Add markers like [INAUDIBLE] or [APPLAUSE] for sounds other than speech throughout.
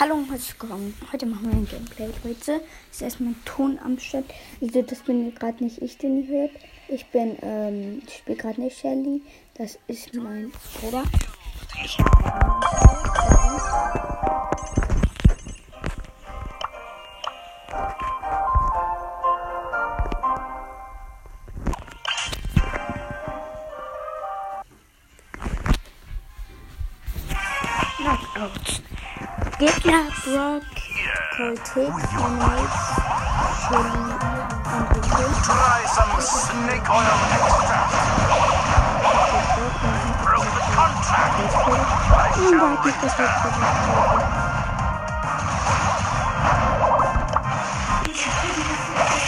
Hallo und herzlich willkommen. Heute machen wir ein Gameplay. Leute, ist erstmal Ton am Start. Also, das bin gerade nicht ich, den ihr hört. Ich bin, ähm, ich spiele gerade nicht Shelly. Das ist mein Bruder. Ich. Gegner Brock, Cortex, Animals, Shelly und versucht.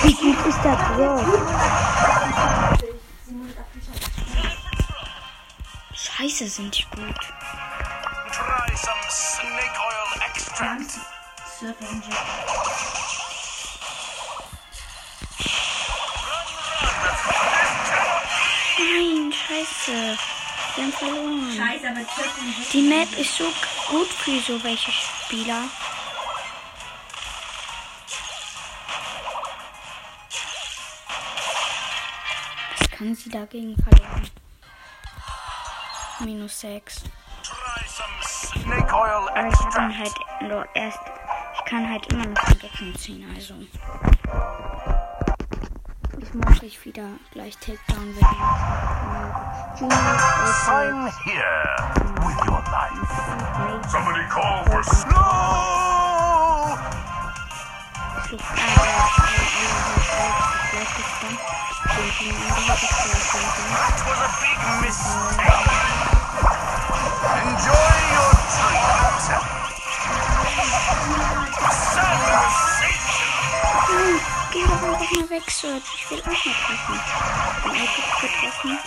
Wie gut ist der Brock? Scheiße, sind die gut. Some snake oil extract. Nein, scheiße. Wir haben verloren. Scheiße, aber Die Map ist so gut für so welche Spieler. Was kann sie dagegen verlieren? Minus 6. Snake oil ich extract. ihn halt nur erst. Ich kann halt immer noch Decken ziehen, also. Ich muss ich wieder gleich Takedown werden. Sign here with your life. Somebody call for snow. Angehört ist That was a big mistake. Einfach Search. Ich will auch mal treffen. Ein iPad getroffen.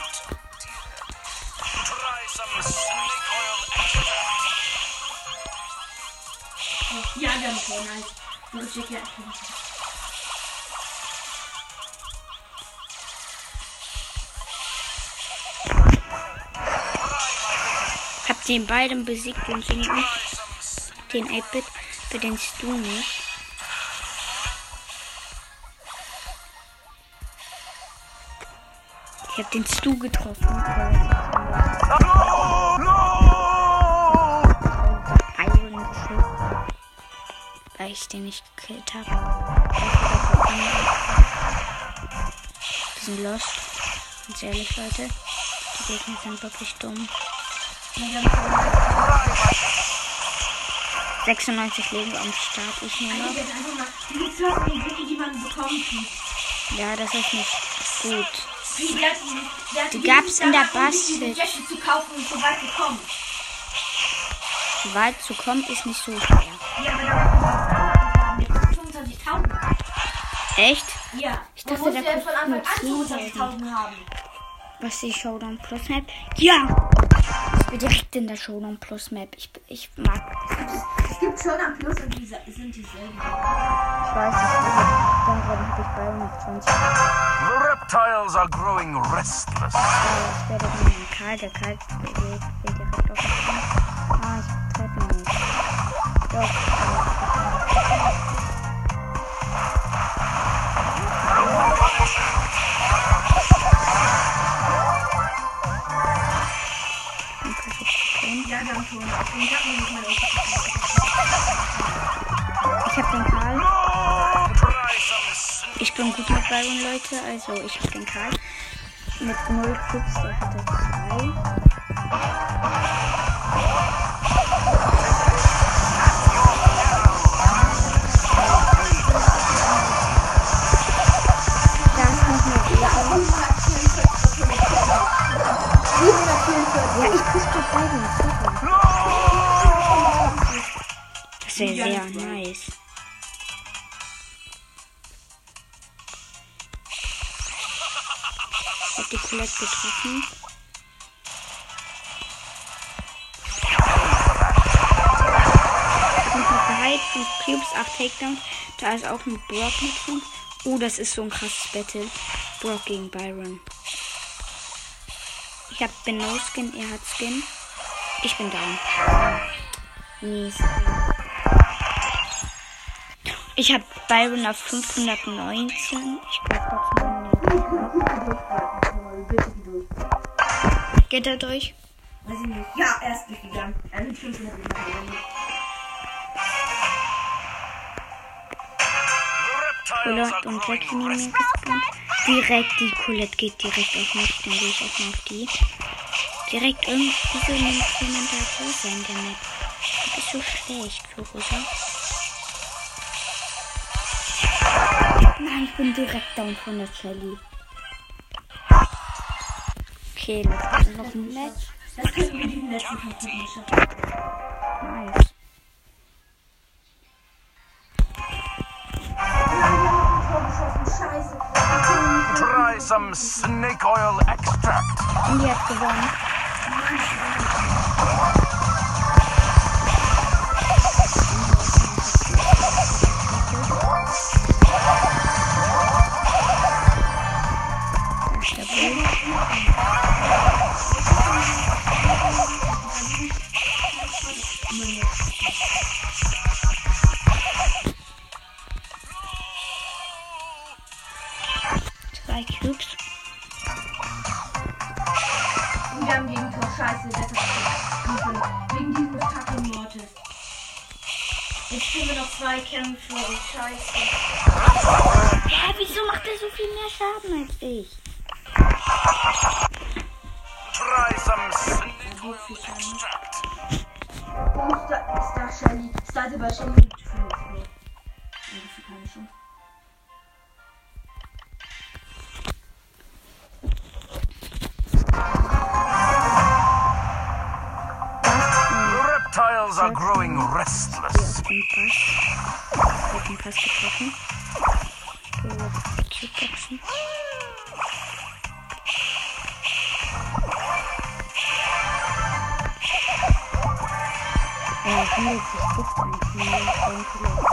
Ja, wir haben schon eins. Und ich ja. Hab den beiden besiegt und sind nicht den 8-Bit bedenkst du nicht. Ich hab den Stu getroffen. No, no. Weil ich den nicht gekillt habe. Die sind lost. Ganz ehrlich, Leute. Die Gegner sind wirklich dumm. 96 Leben am Start. Ich kann. Ja, das ist nicht gut. Die gab's in der Bastel. Zu kaufen und so weit gekommen. So weit zu kommen ist nicht so schwer. Ja, aber da 25.000. Echt? Ja. Ich dachte, da kommt von Anfang nur an 10.000. 25.000 haben. Was die Showdown Plus Map? Ja! Ich bin direkt in der Showdown Plus Map. Ich, ich mag das. Es gibt schon am Plus und die sind dieselben. Ich weiß nicht. Dann habe ich bei 120. The reptiles are growing restless. Ich werde dann den Karl. Der Karl geht geht direkt auf mich an. Ah, ich treffe ihn nicht. Doch. Ich bin mit Byron, Leute. Also, ich habe den Karl. Mit 0 Cubes, der hatte 2. Da ist noch eine Ehre. Ja, ich push gerade Byron. Sorry. Das wäre sehr nice. Noch geheilt. 5 Cubes, 8 Takedowns. Da ist auch ein Brock mit 5. Oh, das ist so ein krasses Battle. Brock gegen Byron. Ich hab bin No Skin, er hat Skin. Ich bin down. Ich habe Byron auf 519. Ich die durch. Geht er durch? Weiß ich nicht. Ja, er ist durchgegangen. Er mit 500 Meter. The reptiles Colette und Jackie growing nehmen mir gespawnt. Direkt, die Colette geht direkt auf mich. Dann gehe ich auch mal auf die. Direkt irgendwie so jemand da rosa in der Map. Das ist so schlecht für rosa. Nein, ich bin direkt down von der Shelly. Okay, Leute, noch ein Match. Das könnten wir diesen letzten Kampf nicht schaffen. Nice. Try some snake oil extract. Und die hat gewonnen. Das ist keine Chance. The reptiles are growing restless. Den Pass. Wird den Pass getroffen. So, jetzt die Cube-Boxen. Ja, 160 Punkte.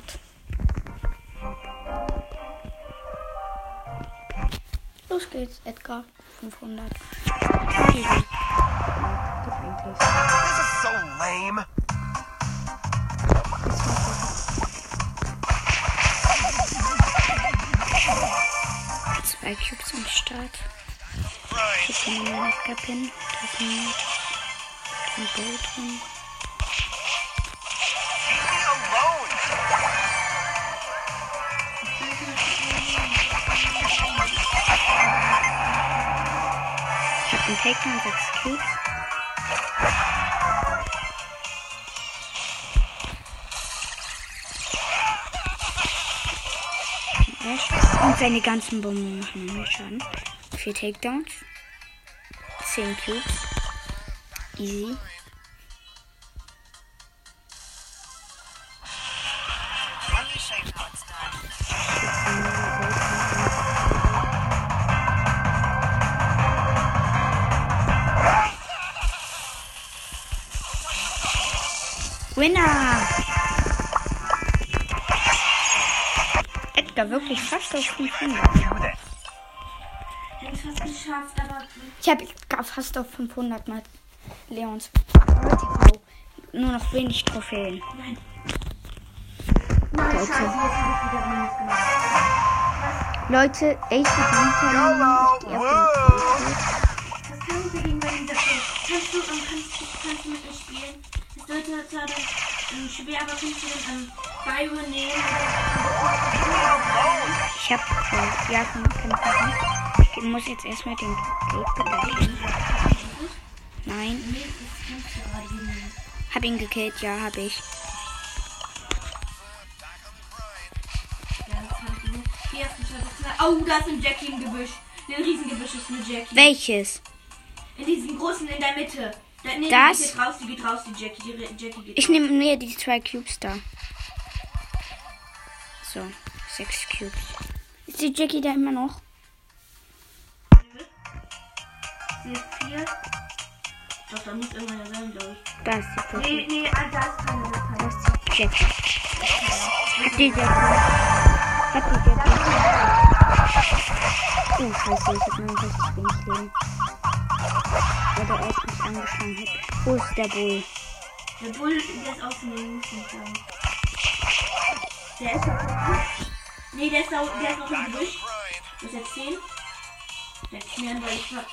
Los geht's, Edgar. 500. Easy. Ja, geht eigentlich. This is so lame. Zwei Cubes am Start. Kann man noch Edgar pinnen. Da ist ein Bow drin. Einen Takedown, 6 Cubes. Ash. Und seine ganzen Bomben machen mir Schaden. 4 Takedowns. 10 Cubes. Easy. Winner! Edgar wirklich fast auf 500. Do this. Ich hab's fast geschafft, aber Ich habe Edgar fast auf 500 mal Leons. Nur noch wenig Trophäen. nein. Nein, scheiße, hab Minus gemacht. Leute, ich bin YOLO. Woo. Was kann ich dagegen bei dieser? Kannst du, kannst, du- kannst du mit mir spielen? Es wird zwar dann ähm, schwer, aber kannst du dann ähm, Byron nehmen? Ich hab äh, ja kann, kann ich. Ich muss jetzt erstmal den beleidigen. Nein. Hab ihn gekillt, ja, hab ich. Oh, da ist ein Jackie im Gebüsch. Ein Riesengebüsch ist eine Jackie. Welches? In diesem großen in der Mitte. Da, nee, Das? Raus, die geht raus, die Jackie. Die Jackie geht Ich nehme mir die zwei Cubes da. So, sechs Cubes. Ist die Jackie da immer noch? PS4. Doch, da muss irgendeiner sein, glaube ich. Da ist die Nee, Jackie. nee, ah, da ist keine, da ist ist die Jackie. Die Jackie. Hab die Jackie. Oh, scheiße, ich hab nur richtig wenig Leben. Der erst mich angefangen hat. Wo ist der Bull? Der Bull, der ist außen, den muss ich nicht sagen. Der ist noch Nee, der ist, da, der ist noch im Gebüsch. Hast jetzt 10. Der Knirren, weil ich hab.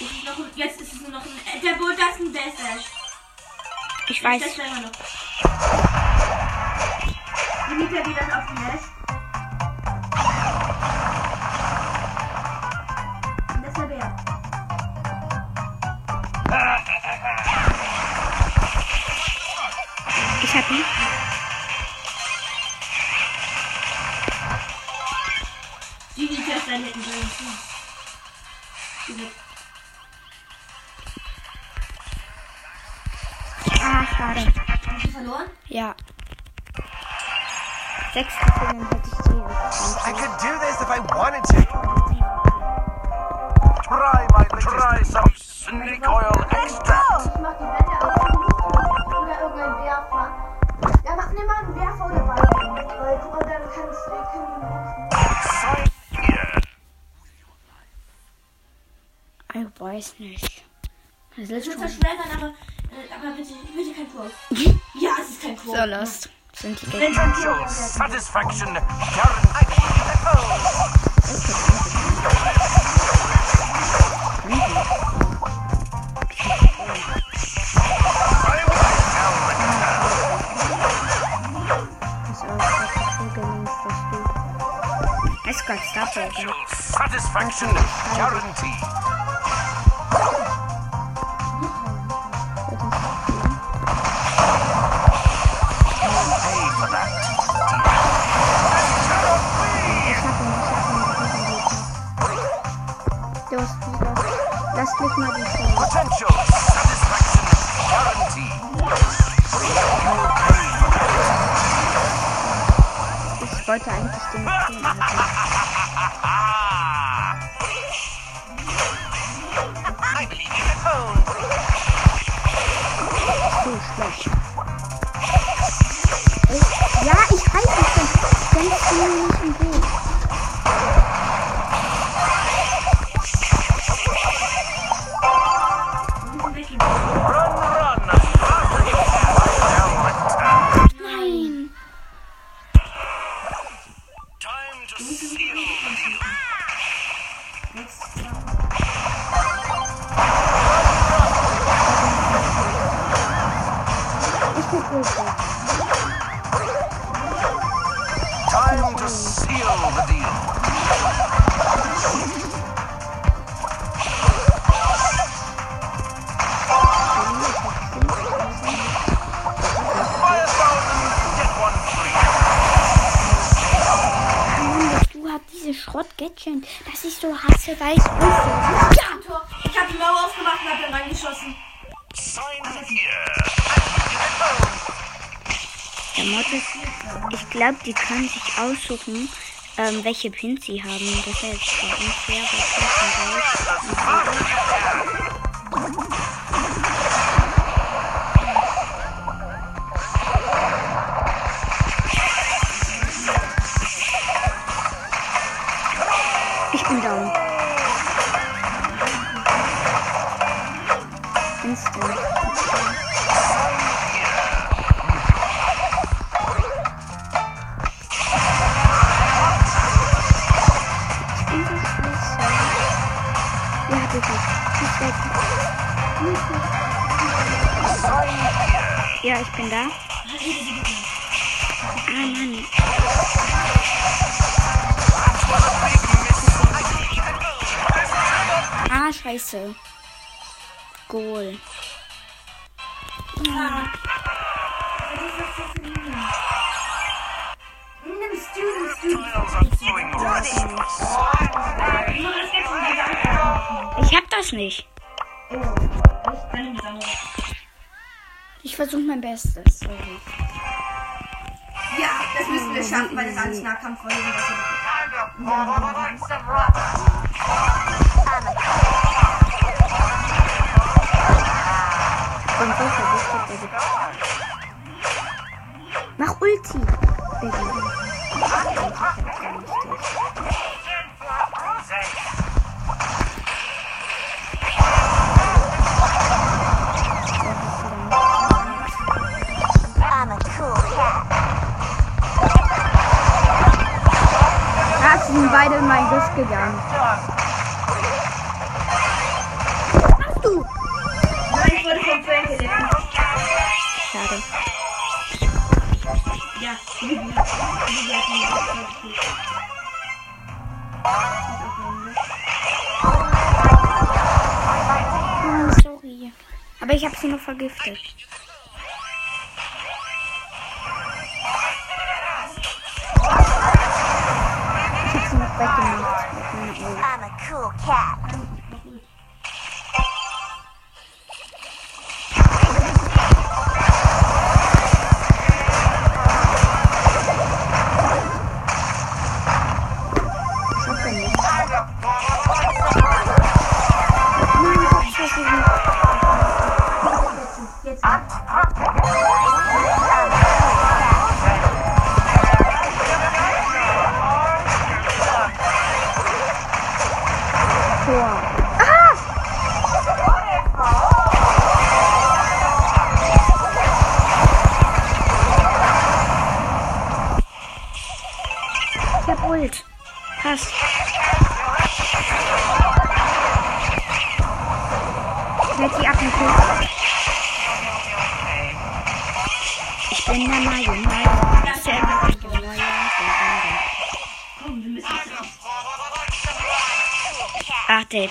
Ist noch ein, jetzt ist es nur noch ein. Äh, der Bull, das ist ein Death Dash. Ich weiß. Das ist immer noch. Wie liegt er wieder auf dem Nest? Ich hab ihn. Die liegt erst da hinten drin. Diese Ah, schade. Hast du verloren? Ja. Sechs Sekunden hätte ich die I could do this if I wanted to. Try my try some snake oil extract. Kannst du können wir Sign here. Ich weiß nicht. Das ist schon verschwägern, aber, äh, aber bitte, bitte kein Quote. [LAUGHS] Ja, es ist kein Quote. so lost. Sind die satisfaction guaranteed. Ihn. Los, los. Lass mich mal die Stelle. Potential satisfaction guaranteed. Ich wollte eigentlich den I believe you at home. So ja, ich weiß es schon. Denkst Ich hab die Mauer aufgemacht und hab dann reingeschossen. Der Mod ist, ich glaube, die können sich aussuchen, ähm, welche Pins sie haben. Das ist zwar unfair, weil ich weiß. Ja, ich bin da. Ah, Mann. Ah, scheiße. Goal. Anfangen. Ich hab das nicht. Oh, ich kann. Ich versuche mein Bestes. Sorry. Ja, das müssen wir schaffen, weil es ganz Nahkampffolgen ist. Und so verwischt der Gitarre. Mach Ulti! Baby. Sind beide in mein Guss gegangen. Hast du? Nein, ich wurde vom Frank geleckt. Schade. Ja, wie gesagt, wie gesagt, sorry. Aber ich habe sie noch vergiftet. Ich habe sie noch weggemacht mit meiner Ult. I'm a cool cat.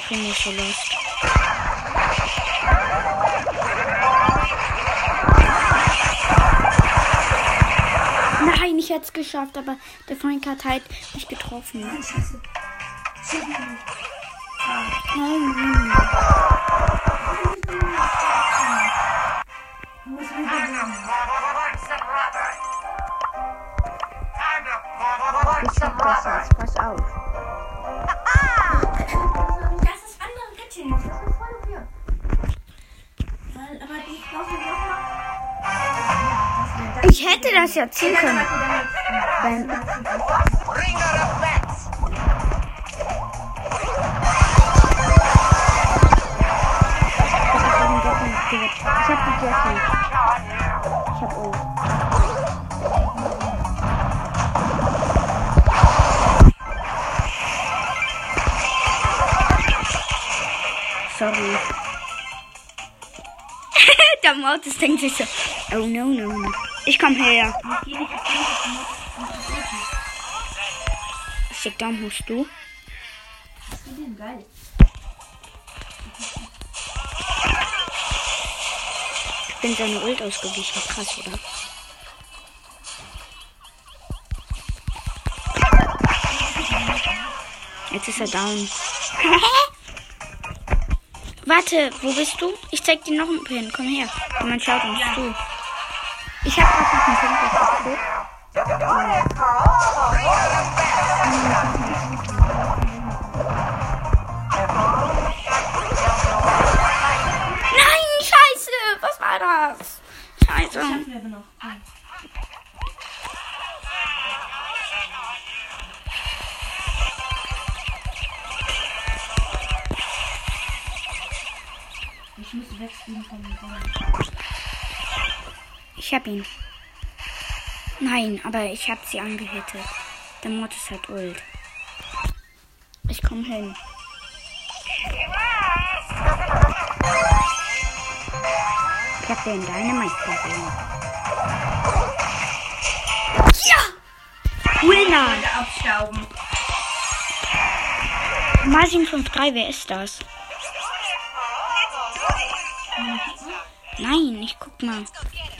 Der Primo ist so lost. Nein, ich hätte es geschafft, aber der Frank hat halt mich getroffen. Nein. Ich Jessie. Ich hab O. Sorry. Der Mortis denkt sich so, oh no, no, no. Ich komm her. Schick Daumen musst du. Ich bin seine Ult ausgewichen. Krass, oder? Jetzt ist er down. [LAUGHS] Warte, wo bist du? Ich zeig dir noch einen Pin. Komm her. Komm, man schaut uns zu. Ich hab grad noch einen ist gut. Nein, scheiße. Was war das? Scheiße. Schaffen wir aber noch. Ich muss wegspielen von dem Ball. Ich hab ihn. Nein, aber ich hab sie angehittet. Der Mortis hat Ult. Ich komm hin. Ich hab den Dynamite gesehen. Ja! Winner! Abstauben. Martin 53, wer ist das? Nein, ich guck mal.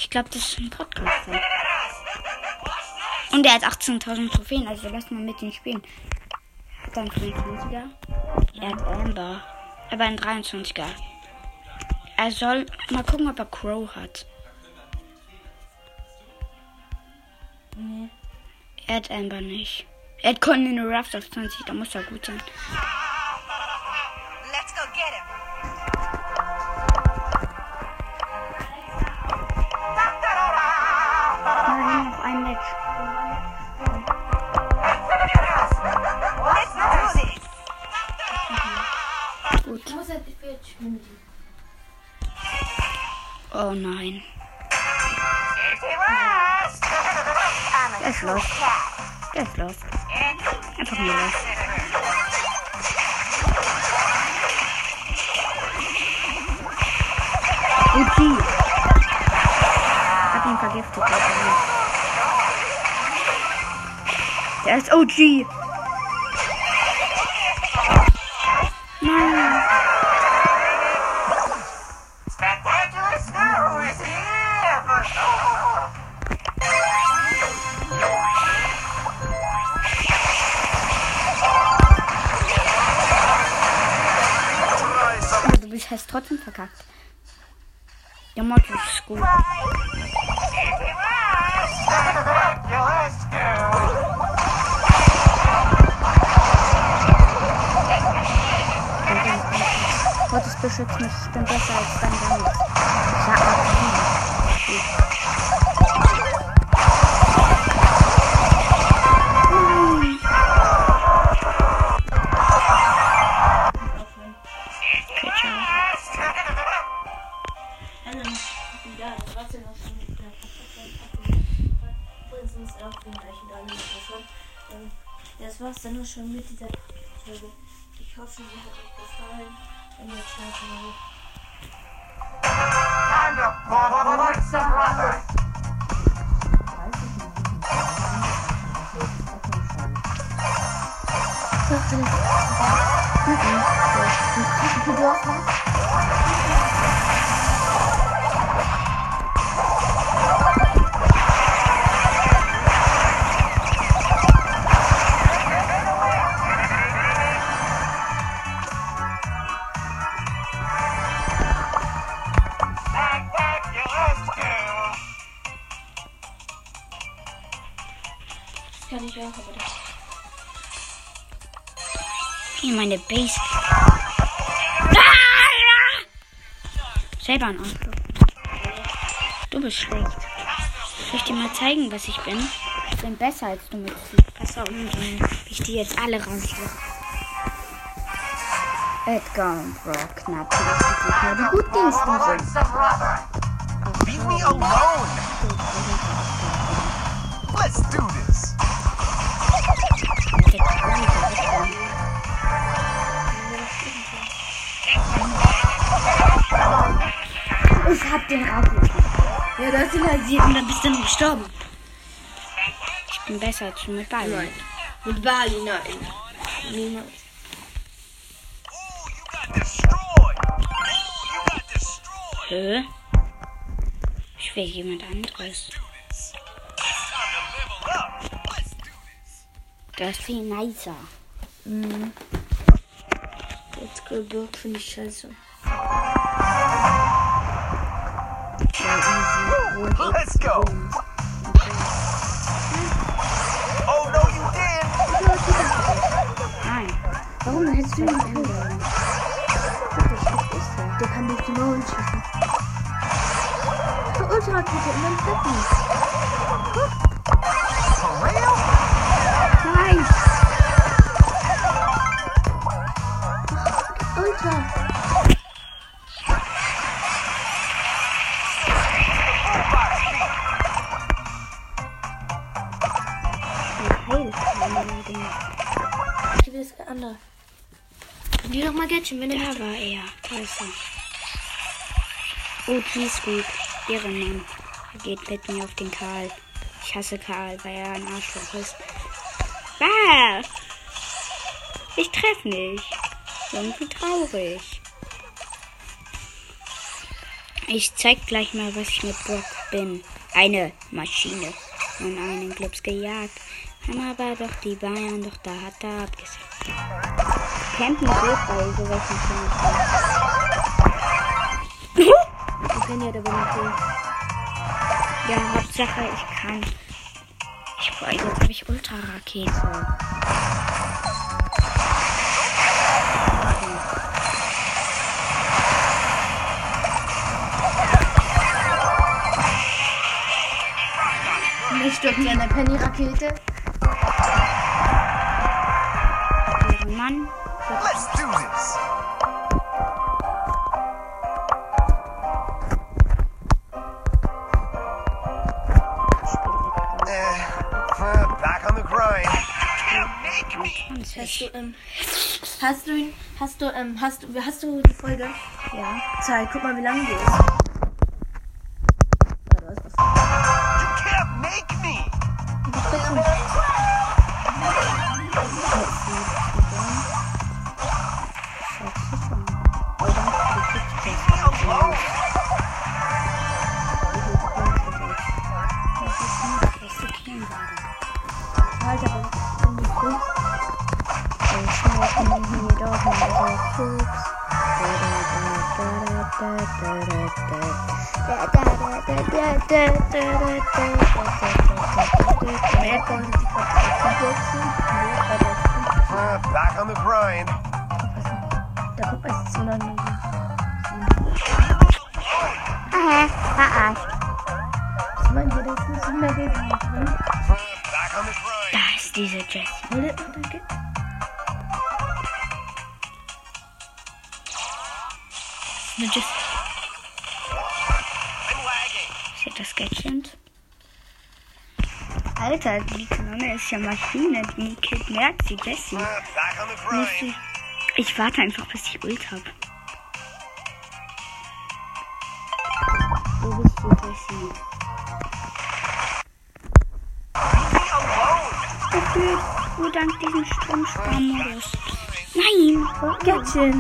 Ich glaube, das ist ein Podcaster. Und er hat 18.000 Trophäen, also lass mal mit ihm spielen. Er einen 25er? Er hat Amber. Aber einen 23er. Er soll mal gucken, ob er Crow hat. Nee. Er hat Amber nicht. Er hat Conan in the Raft auf 20, da muss er gut sein. Oh nein. Der ist cool los. Einfach nur los. OG. Hab ihn vergiftet. Der ist OG. Nein. Hast trotzdem verkackt. Der Mod ist gut. Gottes beschützt mich. Ich bin besser als dein Damit. Ja, aber schon mit dieser Folge. Ich hoffe, sie hat euch gefallen. Ihr jetzt schlafen wollt. Auch, aber das. Hier meine Base. Ah! Selber ein Arschloch. Du bist schlecht. Soll ich dir mal zeigen, was ich bin? Ich bin besser als du mit sie. Pass auf, wie ich die jetzt alle rausschlage. Edgar und Brock, natürlich nur die Gutdiensten Want sind. Leave me alone. Hab den Raubüter. Ja, du hast ihn rasiert und dann bist du dann gestorben. Ich bin besser als mit beiden. Nein. Mit Bali, nein. Niemals. Hä? Ich will jemand anderes. Der ist viel nicer. Jetzt Burg finde ich scheiße. Let's go. Oh no, you did. Nein. Warum hättest du nicht angehört? Der kann durch die Mauern schießen. Ultrakette in meinem. For real? Nein! Ultra! Ich will das andere. Die doch mal Gadget, wenn Da ihr war er. Da ist er. Oh, G-Squeak. Ehrenmann. Er geht mit mir auf den Karl. Ich hasse Karl, weil er ein Arschloch ist. Ah! Ich treffe nicht. Irgendwie traurig. Ich zeig gleich mal, was ich mit Brock bin. Eine Maschine. Und einen Glups gejagt. Haben aber doch die Bayern doch da hat er abgesagt. Campen geht bei so welchen Filmen. Die können ja aber nicht. Ja, Hauptsache ich kann. Ich jetzt habe ich Ultrarakete. Hoffentlich stirbt sie an der Penny-Rakete. Mann. Let's do this. Hast du, ähm, hast du ihn, hast du, ähm, hast du, hast du die Folge? Ja. Zeig, guck mal, wie lange die ist. Uh, back on the grind. Da guck mal, es ist so lange. Verarscht. Ja Maschine. Die kidnappt sie Jessie. Sie- Ich warte einfach, bis ich Ult hab. Wo bist du, Jessie? Gefühlt nur dank diesem Stromsparmodus. Nein! Gadget!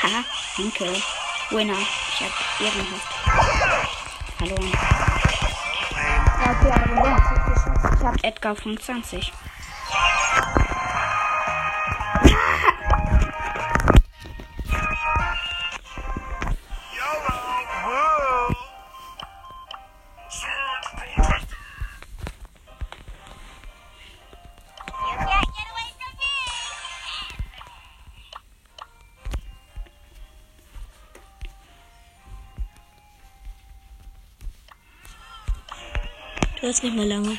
Ha, danke. Winner. Ich hab ehrenhaft. Verloren. Ja, okay, aber du lernst. Ich hab Edgar 25. Hast nicht mehr lange.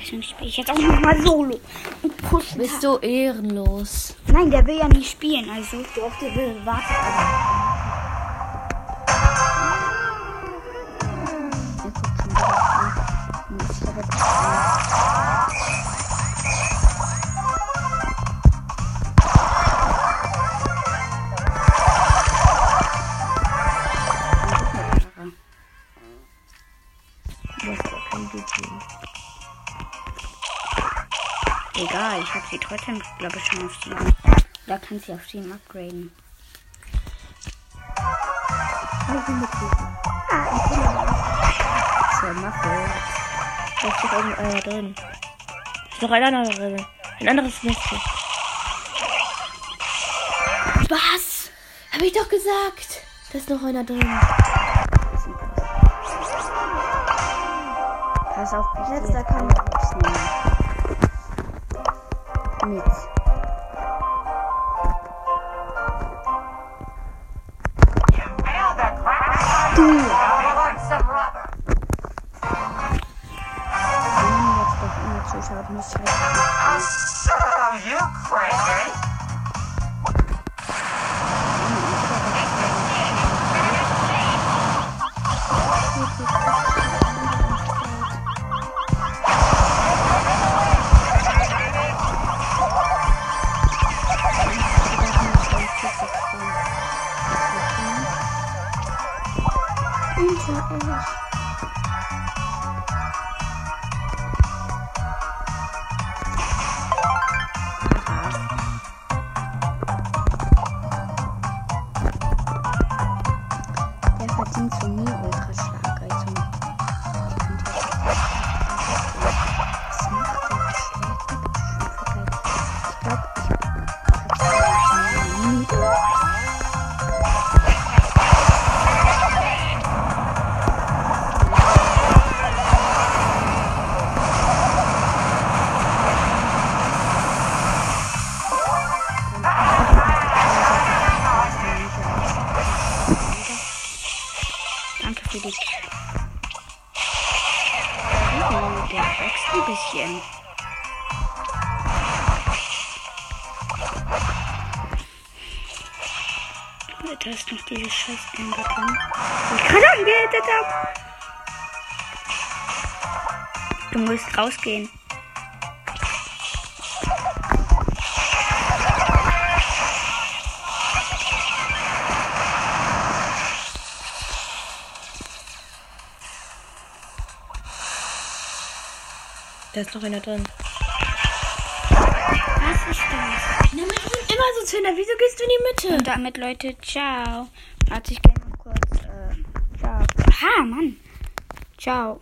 Deswegen spiele ich jetzt auch noch mal solo. Und. Bist du ehrenlos? Nein, der will ja nicht spielen, also. Doch, der will. Warte aber. Habe sie trotzdem, glaube ich, schon auf Steam. Da kann sie auf Steam upgraden. Ah, ich Mache. Da ist doch irgendeiner drin. Ist doch ein anderer drin. Ein anderes Nestchen. Was? Hab ich doch gesagt. Da ist noch einer drin. Pass auf, Letzter Kampf. alle aufnehmen. Mit. Scheiß Ember drin. Ich gerade angehittet hab. Du musst rausgehen. Da ist noch einer drin. Was ist das? Na, immer so Zünder. Wieso gehst du in die Mitte? Und damit, Leute, ciao. Warte, ich gehe mal kurz. Äh, ciao. Aha, Mann. Ciao.